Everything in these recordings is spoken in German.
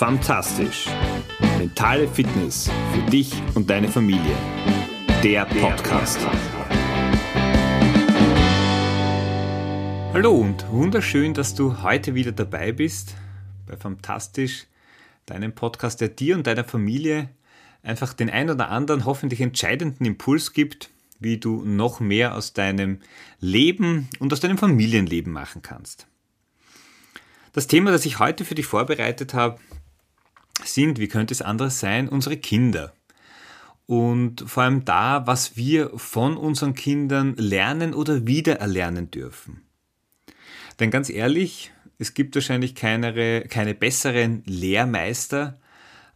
Fantastisch. Mentale Fitness für dich und deine Familie. Der Podcast. Hallo und wunderschön, dass du heute wieder dabei bist bei Fantastisch, deinem Podcast, der dir und deiner Familie einfach den ein oder anderen hoffentlich entscheidenden Impuls gibt, wie du noch mehr aus deinem Leben und aus deinem Familienleben machen kannst. Das Thema, das ich heute für dich vorbereitet habe, sind, wie könnte es anders sein, unsere Kinder. Und vor allem da, was wir von unseren Kindern lernen oder wiedererlernen dürfen. Denn ganz ehrlich, es gibt wahrscheinlich keine, keine besseren Lehrmeister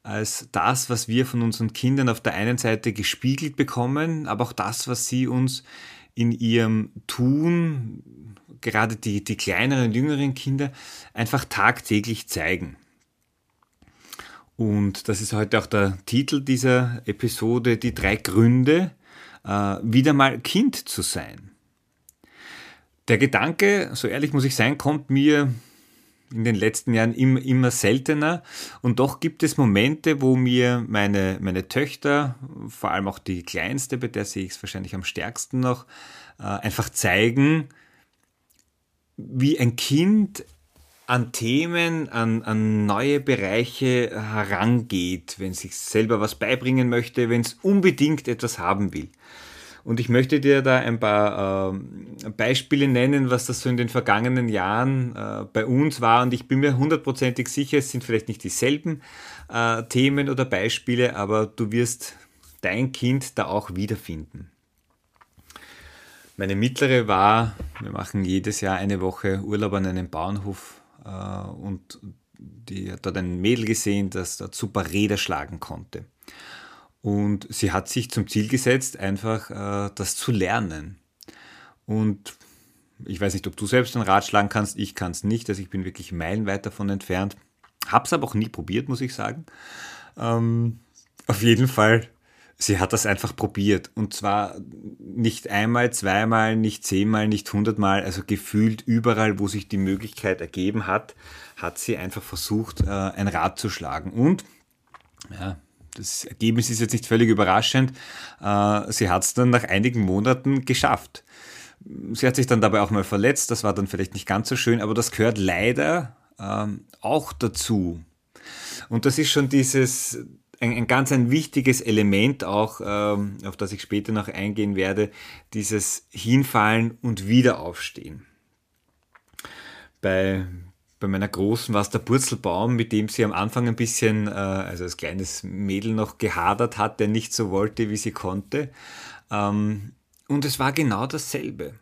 als das, was wir von unseren Kindern auf der einen Seite gespiegelt bekommen, aber auch das, was sie uns in ihrem Tun, gerade die, die kleineren, jüngeren Kinder, einfach tagtäglich zeigen. Und das ist heute auch der Titel dieser Episode, die drei Gründe, äh, wieder mal Kind zu sein. Der Gedanke, so ehrlich muss ich sein, kommt mir in den letzten Jahren immer, immer seltener und doch gibt es Momente, wo mir meine, meine Töchter, vor allem auch die kleinste, bei der sehe ich es wahrscheinlich am stärksten noch, äh, einfach zeigen, wie ein Kind an Themen, an, an neue Bereiche herangeht, wenn sich selber was beibringen möchte, wenn es unbedingt etwas haben will. Und ich möchte dir da ein paar äh, Beispiele nennen, was das so in den vergangenen Jahren äh, bei uns war. Und ich bin mir hundertprozentig sicher, es sind vielleicht nicht dieselben äh, Themen oder Beispiele, aber du wirst dein Kind da auch wiederfinden. Meine mittlere war, wir machen jedes Jahr eine Woche Urlaub an einem Bauernhof und die hat dort ein Mädel gesehen, das dort super Räder schlagen konnte. Und sie hat sich zum Ziel gesetzt, einfach äh, das zu lernen. Und ich weiß nicht, ob du selbst ein Rad schlagen kannst, ich kann es nicht, also ich bin wirklich meilenweit davon entfernt. Hab's aber auch nie probiert, muss ich sagen. Ähm, auf jeden Fall sie hat das einfach probiert. Und zwar nicht einmal, zweimal, nicht zehnmal, nicht hundertmal, also gefühlt überall, wo sich die Möglichkeit ergeben hat, hat sie einfach versucht, äh, ein Rad zu schlagen. Und ja, das Ergebnis ist jetzt nicht völlig überraschend. Äh, sie hat es dann nach einigen Monaten geschafft. Sie hat sich dann dabei auch mal verletzt, das war dann vielleicht nicht ganz so schön, aber das gehört leider ähm, auch dazu. Und das ist schon dieses, ein, ein ganz ein wichtiges Element auch, ähm, auf das ich später noch eingehen werde, dieses Hinfallen und Wiederaufstehen. Bei, bei meiner Großen war es der Purzelbaum, mit dem sie am Anfang ein bisschen, äh, also als kleines Mädel noch gehadert hat, der nicht so wollte, wie sie konnte. Ähm, und es war genau dasselbe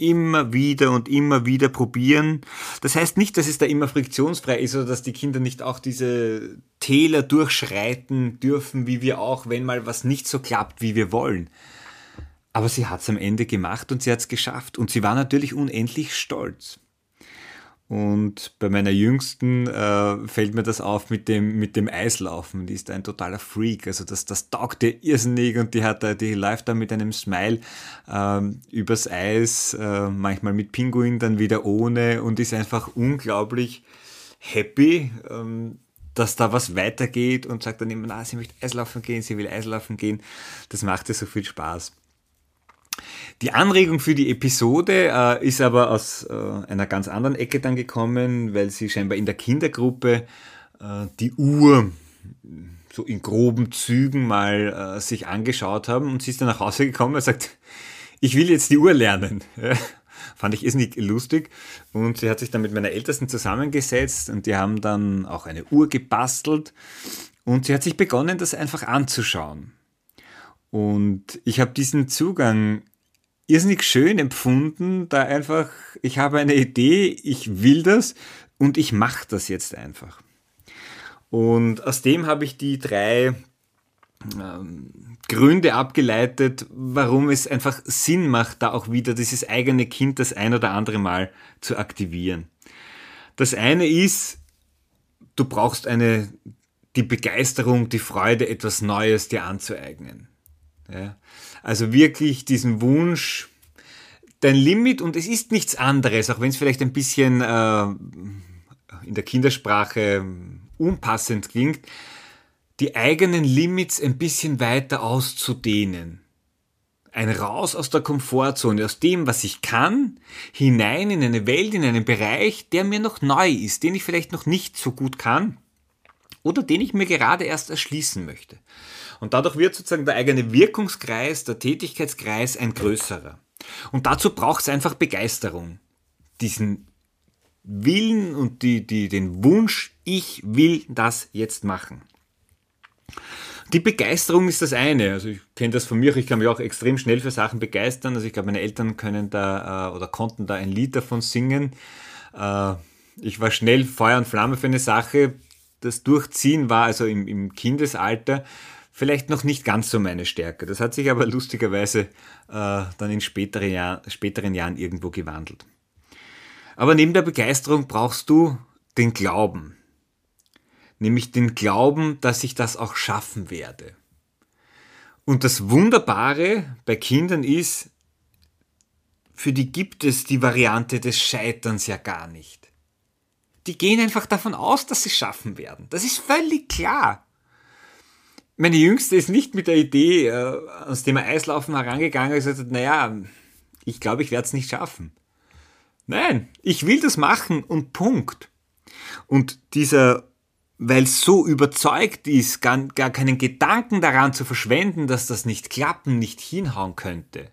immer wieder und immer wieder probieren. Das heißt nicht, dass es da immer friktionsfrei ist oder dass die Kinder nicht auch diese Täler durchschreiten dürfen, wie wir auch, wenn mal was nicht so klappt, wie wir wollen. Aber sie hat es am Ende gemacht und sie hat es geschafft und sie war natürlich unendlich stolz. Und bei meiner Jüngsten äh, fällt mir das auf mit dem, mit dem Eislaufen. Die ist ein totaler Freak. Also das, das taugt ihr irrsinnig und die hat die läuft da mit einem Smile ähm, übers Eis, äh, manchmal mit Pinguin, dann wieder ohne und ist einfach unglaublich happy, ähm, dass da was weitergeht und sagt dann immer, na, sie möchte Eislaufen gehen, sie will Eislaufen gehen. Das macht ihr so viel Spaß. Die Anregung für die Episode äh, ist aber aus äh, einer ganz anderen Ecke dann gekommen, weil sie scheinbar in der Kindergruppe äh, die Uhr so in groben Zügen mal äh, sich angeschaut haben und sie ist dann nach Hause gekommen und sagt, ich will jetzt die Uhr lernen. Fand ich irrsinnig lustig. Und sie hat sich dann mit meiner Ältesten zusammengesetzt und die haben dann auch eine Uhr gebastelt. Und sie hat sich begonnen, das einfach anzuschauen. Und ich habe diesen Zugang irrsinnig schön empfunden, da einfach, ich habe eine Idee, ich will das und ich mache das jetzt einfach. Und aus dem habe ich die drei ähm, Gründe abgeleitet, warum es einfach Sinn macht, da auch wieder dieses eigene Kind das ein oder andere Mal zu aktivieren. Das eine ist, du brauchst eine, die Begeisterung, die Freude, etwas Neues dir anzueignen. Ja? Also wirklich diesen Wunsch, dein Limit, und es ist nichts anderes, auch wenn es vielleicht ein bisschen äh, in der Kindersprache unpassend klingt, die eigenen Limits ein bisschen weiter auszudehnen. Ein Raus aus der Komfortzone, aus dem, was ich kann, hinein in eine Welt, in einen Bereich, der mir noch neu ist, den ich vielleicht noch nicht so gut kann oder den ich mir gerade erst erschließen möchte. Und dadurch wird sozusagen der eigene Wirkungskreis, der Tätigkeitskreis ein größerer. Und dazu braucht es einfach Begeisterung. Diesen Willen und die, die, den Wunsch, ich will das jetzt machen. Die Begeisterung ist das eine. Also ich kenne das von mir, ich kann mich auch extrem schnell für Sachen begeistern. Also ich glaube, meine Eltern können da äh, oder konnten da ein Lied davon singen. Äh, ich war schnell Feuer und Flamme für eine Sache. Das Durchziehen war also im, im Kindesalter vielleicht noch nicht ganz so meine Stärke. Das hat sich aber lustigerweise äh, dann in späteren, Jahr, späteren Jahren irgendwo gewandelt. Aber neben der Begeisterung brauchst du den Glauben. Nämlich den Glauben, dass ich das auch schaffen werde. Und das Wunderbare bei Kindern ist, für die gibt es die Variante des Scheiterns ja gar nicht. Die gehen einfach davon aus, dass sie schaffen werden. Das ist völlig klar. Meine Jüngste ist nicht mit der Idee äh, ans Thema Eislaufen herangegangen und gesagt, hat, naja, ich glaube, ich werde es nicht schaffen. Nein, ich will das machen und Punkt. Und dieser, weil es so überzeugt ist, gar, gar keinen Gedanken daran zu verschwenden, dass das nicht klappen, nicht hinhauen könnte,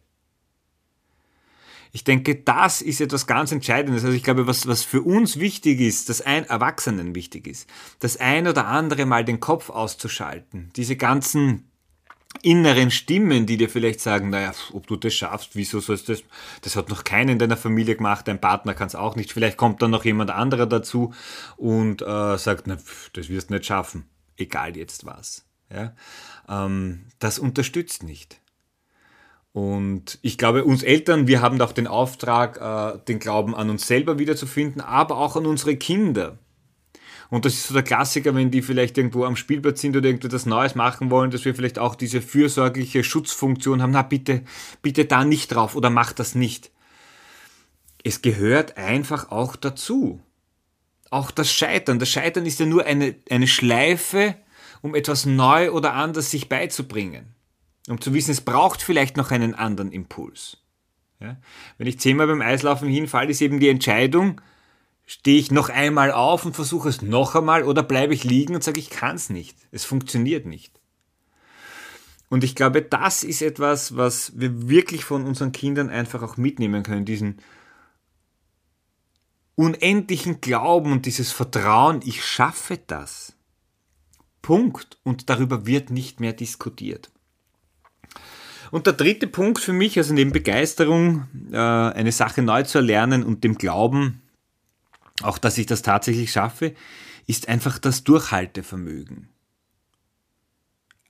ich denke, das ist etwas ganz Entscheidendes. Also ich glaube, was, was für uns wichtig ist, das ein Erwachsenen wichtig ist, das ein oder andere Mal den Kopf auszuschalten. Diese ganzen inneren Stimmen, die dir vielleicht sagen, naja, ob du das schaffst, wieso sollst du das, das hat noch keiner in deiner Familie gemacht, dein Partner kann es auch nicht, vielleicht kommt dann noch jemand anderer dazu und äh, sagt, na, das wirst du nicht schaffen, egal jetzt was. Ja? Ähm, das unterstützt nicht. Und ich glaube, uns Eltern, wir haben auch den Auftrag, äh, den Glauben an uns selber wiederzufinden, aber auch an unsere Kinder. Und das ist so der Klassiker, wenn die vielleicht irgendwo am Spielplatz sind oder irgendetwas Neues machen wollen, dass wir vielleicht auch diese fürsorgliche Schutzfunktion haben. Na, bitte, bitte da nicht drauf oder mach das nicht. Es gehört einfach auch dazu. Auch das Scheitern. Das Scheitern ist ja nur eine, eine Schleife, um etwas neu oder anders sich beizubringen um zu wissen, es braucht vielleicht noch einen anderen Impuls. Ja? Wenn ich zehnmal beim Eislaufen hinfalle, ist eben die Entscheidung, stehe ich noch einmal auf und versuche es noch einmal oder bleibe ich liegen und sage, ich kann es nicht. Es funktioniert nicht. Und ich glaube, das ist etwas, was wir wirklich von unseren Kindern einfach auch mitnehmen können, diesen unendlichen Glauben und dieses Vertrauen, ich schaffe das. Punkt. Und darüber wird nicht mehr diskutiert. Und der dritte Punkt für mich, also neben Begeisterung, äh, eine Sache neu zu erlernen und dem Glauben, auch dass ich das tatsächlich schaffe, ist einfach das Durchhaltevermögen.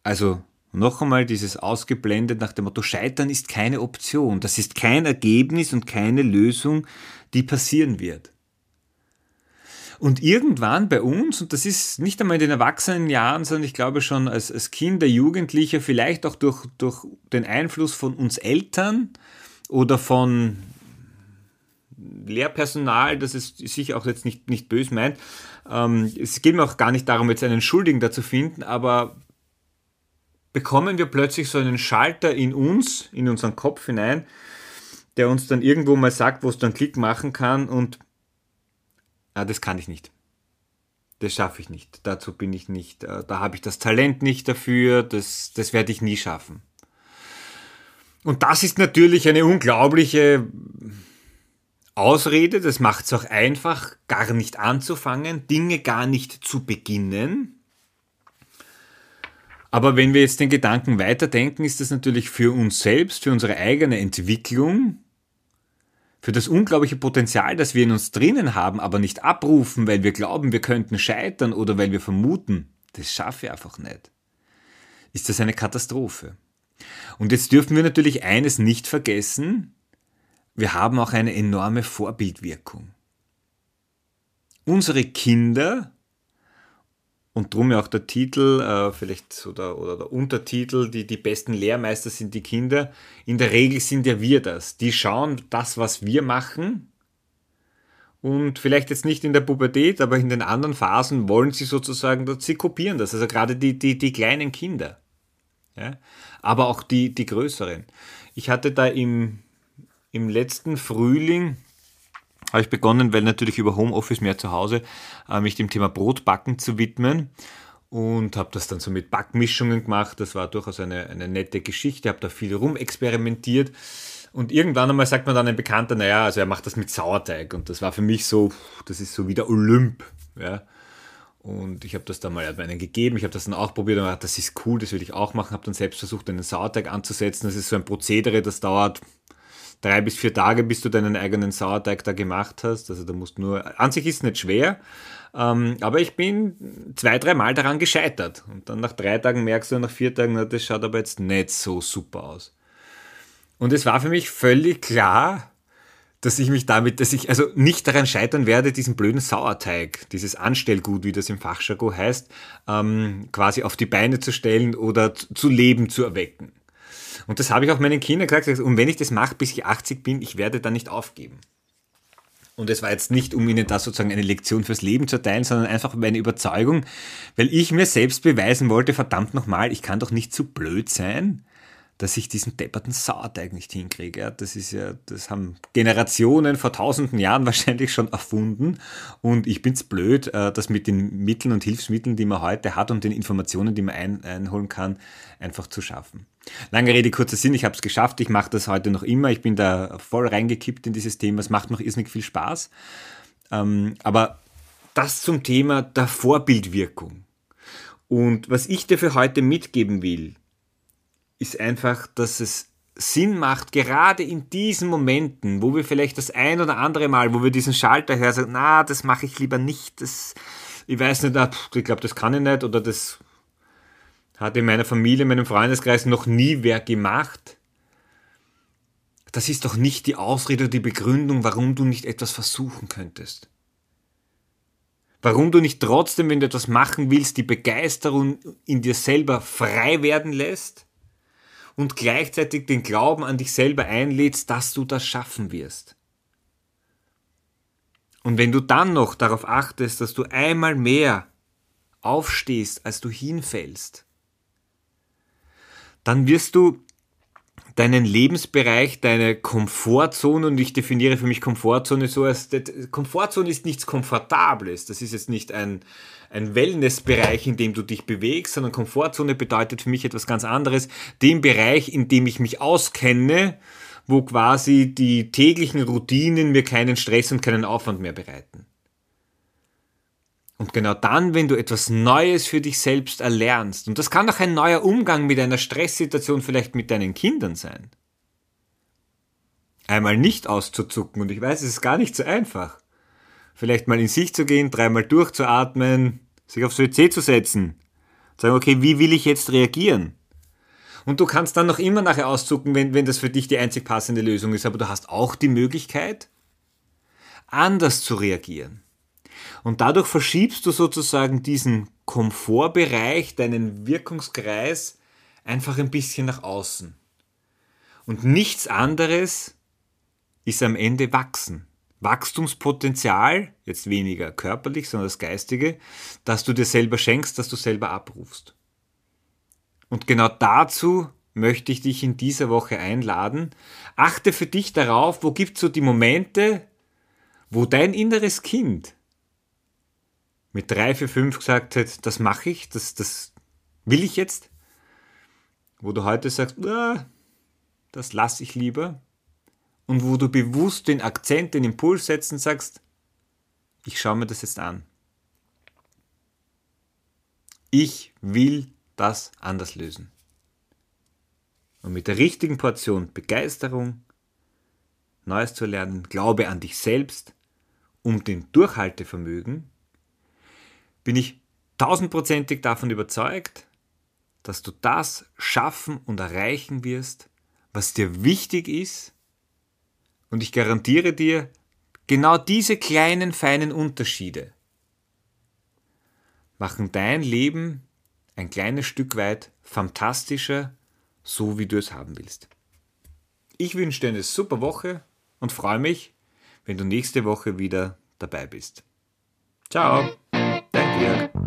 Also noch einmal dieses ausgeblendet nach dem Motto, Scheitern ist keine Option, das ist kein Ergebnis und keine Lösung, die passieren wird. Und irgendwann bei uns, und das ist nicht einmal in den Erwachsenenjahren, sondern ich glaube schon als, als Kinder, Jugendlicher, vielleicht auch durch, durch den Einfluss von uns Eltern oder von Lehrpersonal, das ist sicher auch jetzt nicht, nicht böse meint. Ähm, es geht mir auch gar nicht darum, jetzt einen Schuldigen dazu finden, aber bekommen wir plötzlich so einen Schalter in uns, in unseren Kopf hinein, der uns dann irgendwo mal sagt, wo es dann Klick machen kann und ja, das kann ich nicht. Das schaffe ich nicht. Dazu bin ich nicht. Äh, da habe ich das Talent nicht dafür. Das, das werde ich nie schaffen. Und das ist natürlich eine unglaubliche Ausrede. Das macht es auch einfach, gar nicht anzufangen, Dinge gar nicht zu beginnen. Aber wenn wir jetzt den Gedanken weiterdenken, ist das natürlich für uns selbst, für unsere eigene Entwicklung für das unglaubliche Potenzial, das wir in uns drinnen haben, aber nicht abrufen, weil wir glauben, wir könnten scheitern oder weil wir vermuten, das schaffe ich einfach nicht, ist das eine Katastrophe. Und jetzt dürfen wir natürlich eines nicht vergessen, wir haben auch eine enorme Vorbildwirkung. Unsere Kinder und drum ja auch der Titel, äh, vielleicht oder, oder der Untertitel, die, die besten Lehrmeister sind die Kinder. In der Regel sind ja wir das. Die schauen das, was wir machen und vielleicht jetzt nicht in der Pubertät, aber in den anderen Phasen wollen sie sozusagen, sie kopieren das. Also gerade die, die, die kleinen Kinder. Ja? Aber auch die, die größeren. Ich hatte da im, im letzten Frühling, habe ich begonnen, weil natürlich über Homeoffice mehr zu Hause, äh, mich dem Thema Brotbacken zu widmen und habe das dann so mit Backmischungen gemacht. Das war durchaus eine, eine nette Geschichte, habe da viel rumexperimentiert. Und irgendwann einmal sagt man dann ein Bekannter, naja, also er macht das mit Sauerteig. Und das war für mich so, das ist so wie der Olymp. Ja. Und ich habe das dann mal einen gegeben, ich habe das dann auch probiert und gedacht, das ist cool, das will ich auch machen. Habe dann selbst versucht, einen Sauerteig anzusetzen. Das ist so ein Prozedere, das dauert drei bis vier Tage, bis du deinen eigenen Sauerteig da gemacht hast. Also da musst nur, an sich ist es nicht schwer, ähm, aber ich bin zwei, drei Mal daran gescheitert. Und dann nach drei Tagen merkst du, nach vier Tagen, na, das schaut aber jetzt nicht so super aus. Und es war für mich völlig klar, dass ich mich damit, dass ich also nicht daran scheitern werde, diesen blöden Sauerteig, dieses Anstellgut, wie das im Fachjargon heißt, ähm, quasi auf die Beine zu stellen oder zu Leben zu erwecken. Und das habe ich auch meinen Kindern gesagt. Und wenn ich das mache, bis ich 80 bin, ich werde da nicht aufgeben. Und es war jetzt nicht, um Ihnen da sozusagen eine Lektion fürs Leben zu teilen, sondern einfach meine Überzeugung, weil ich mir selbst beweisen wollte, verdammt nochmal, ich kann doch nicht zu blöd sein, dass ich diesen depperten Sauerteig nicht hinkriege. Das ist ja, das haben Generationen vor tausenden Jahren wahrscheinlich schon erfunden. Und ich bin's blöd, äh, das mit den Mitteln und Hilfsmitteln, die man heute hat und den Informationen, die man ein, einholen kann, einfach zu schaffen. Lange Rede, kurzer Sinn, ich habe es geschafft, ich mache das heute noch immer, ich bin da voll reingekippt in dieses Thema, es macht noch irrsinnig viel Spaß. Ähm, aber das zum Thema der Vorbildwirkung. Und was ich dir für heute mitgeben will, ist einfach, dass es Sinn macht, gerade in diesen Momenten, wo wir vielleicht das ein oder andere Mal, wo wir diesen Schalter hören, sagen, na, das mache ich lieber nicht, das, ich weiß nicht, ich glaube, das kann ich nicht oder das hat in meiner Familie, in meinem Freundeskreis noch nie wer gemacht. Das ist doch nicht die Ausrede oder die Begründung, warum du nicht etwas versuchen könntest. Warum du nicht trotzdem, wenn du etwas machen willst, die Begeisterung in dir selber frei werden lässt und gleichzeitig den Glauben an dich selber einlädst, dass du das schaffen wirst. Und wenn du dann noch darauf achtest, dass du einmal mehr aufstehst, als du hinfällst, dann wirst du deinen Lebensbereich, deine Komfortzone, und ich definiere für mich Komfortzone so als, Komfortzone ist nichts Komfortables. Das ist jetzt nicht ein, ein Wellnessbereich, in dem du dich bewegst, sondern Komfortzone bedeutet für mich etwas ganz anderes. Den Bereich, in dem ich mich auskenne, wo quasi die täglichen Routinen mir keinen Stress und keinen Aufwand mehr bereiten. Und genau dann, wenn du etwas Neues für dich selbst erlernst, und das kann auch ein neuer Umgang mit einer Stresssituation vielleicht mit deinen Kindern sein, einmal nicht auszuzucken, und ich weiß, es ist gar nicht so einfach, vielleicht mal in sich zu gehen, dreimal durchzuatmen, sich aufs WC zu setzen, sagen, okay, wie will ich jetzt reagieren? Und du kannst dann noch immer nachher auszucken, wenn, wenn das für dich die einzig passende Lösung ist, aber du hast auch die Möglichkeit, anders zu reagieren. Und dadurch verschiebst du sozusagen diesen Komfortbereich, deinen Wirkungskreis einfach ein bisschen nach außen. Und nichts anderes ist am Ende wachsen. Wachstumspotenzial, jetzt weniger körperlich, sondern das Geistige, dass du dir selber schenkst, dass du selber abrufst. Und genau dazu möchte ich dich in dieser Woche einladen. Achte für dich darauf, wo gibt es so die Momente, wo dein inneres Kind mit drei, vier, fünf gesagt hat, das mache ich, das, das will ich jetzt, wo du heute sagst, das lasse ich lieber, und wo du bewusst den Akzent, den Impuls setzt und sagst, ich schaue mir das jetzt an. Ich will das anders lösen. Und mit der richtigen Portion Begeisterung, Neues zu lernen, Glaube an dich selbst, um den Durchhaltevermögen, bin ich tausendprozentig davon überzeugt, dass du das schaffen und erreichen wirst, was dir wichtig ist. Und ich garantiere dir, genau diese kleinen, feinen Unterschiede machen dein Leben ein kleines Stück weit fantastischer, so wie du es haben willst. Ich wünsche dir eine super Woche und freue mich, wenn du nächste Woche wieder dabei bist. Ciao. Yeah.